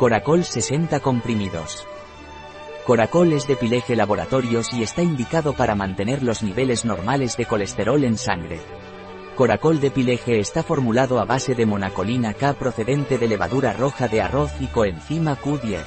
Coracol 60 comprimidos. Coracol es de Pileje Laboratorios y está indicado para mantener los niveles normales de colesterol en sangre. Coracol de Pileje está formulado a base de monacolina K procedente de levadura roja de arroz y coenzima Q10.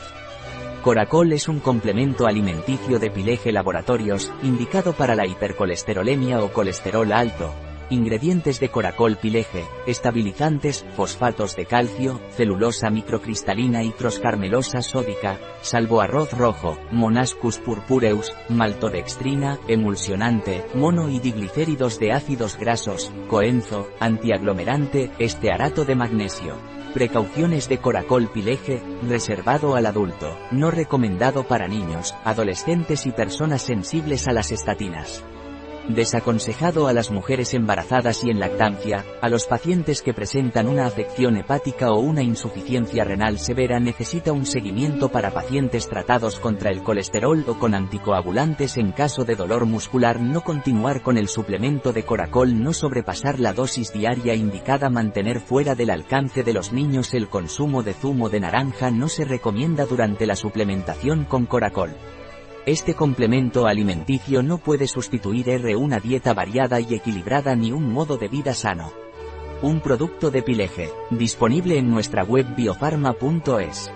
Coracol es un complemento alimenticio de Pileje Laboratorios, indicado para la hipercolesterolemia o colesterol alto, Ingredientes de Coracol Pileje, estabilizantes, fosfatos de calcio, celulosa microcristalina y troscarmelosa sódica, salvo arroz rojo, monascus purpureus, maltodextrina, emulsionante, mono y diglicéridos de ácidos grasos, coenzo, antiaglomerante, estearato de magnesio. Precauciones de Coracol Pileje, reservado al adulto, no recomendado para niños, adolescentes y personas sensibles a las estatinas. Desaconsejado a las mujeres embarazadas y en lactancia, a los pacientes que presentan una afección hepática o una insuficiencia renal severa necesita un seguimiento para pacientes tratados contra el colesterol o con anticoagulantes en caso de dolor muscular no continuar con el suplemento de coracol no sobrepasar la dosis diaria indicada mantener fuera del alcance de los niños el consumo de zumo de naranja no se recomienda durante la suplementación con coracol. Este complemento alimenticio no puede sustituir R una dieta variada y equilibrada ni un modo de vida sano. Un producto de Pileje, disponible en nuestra web biofarma.es.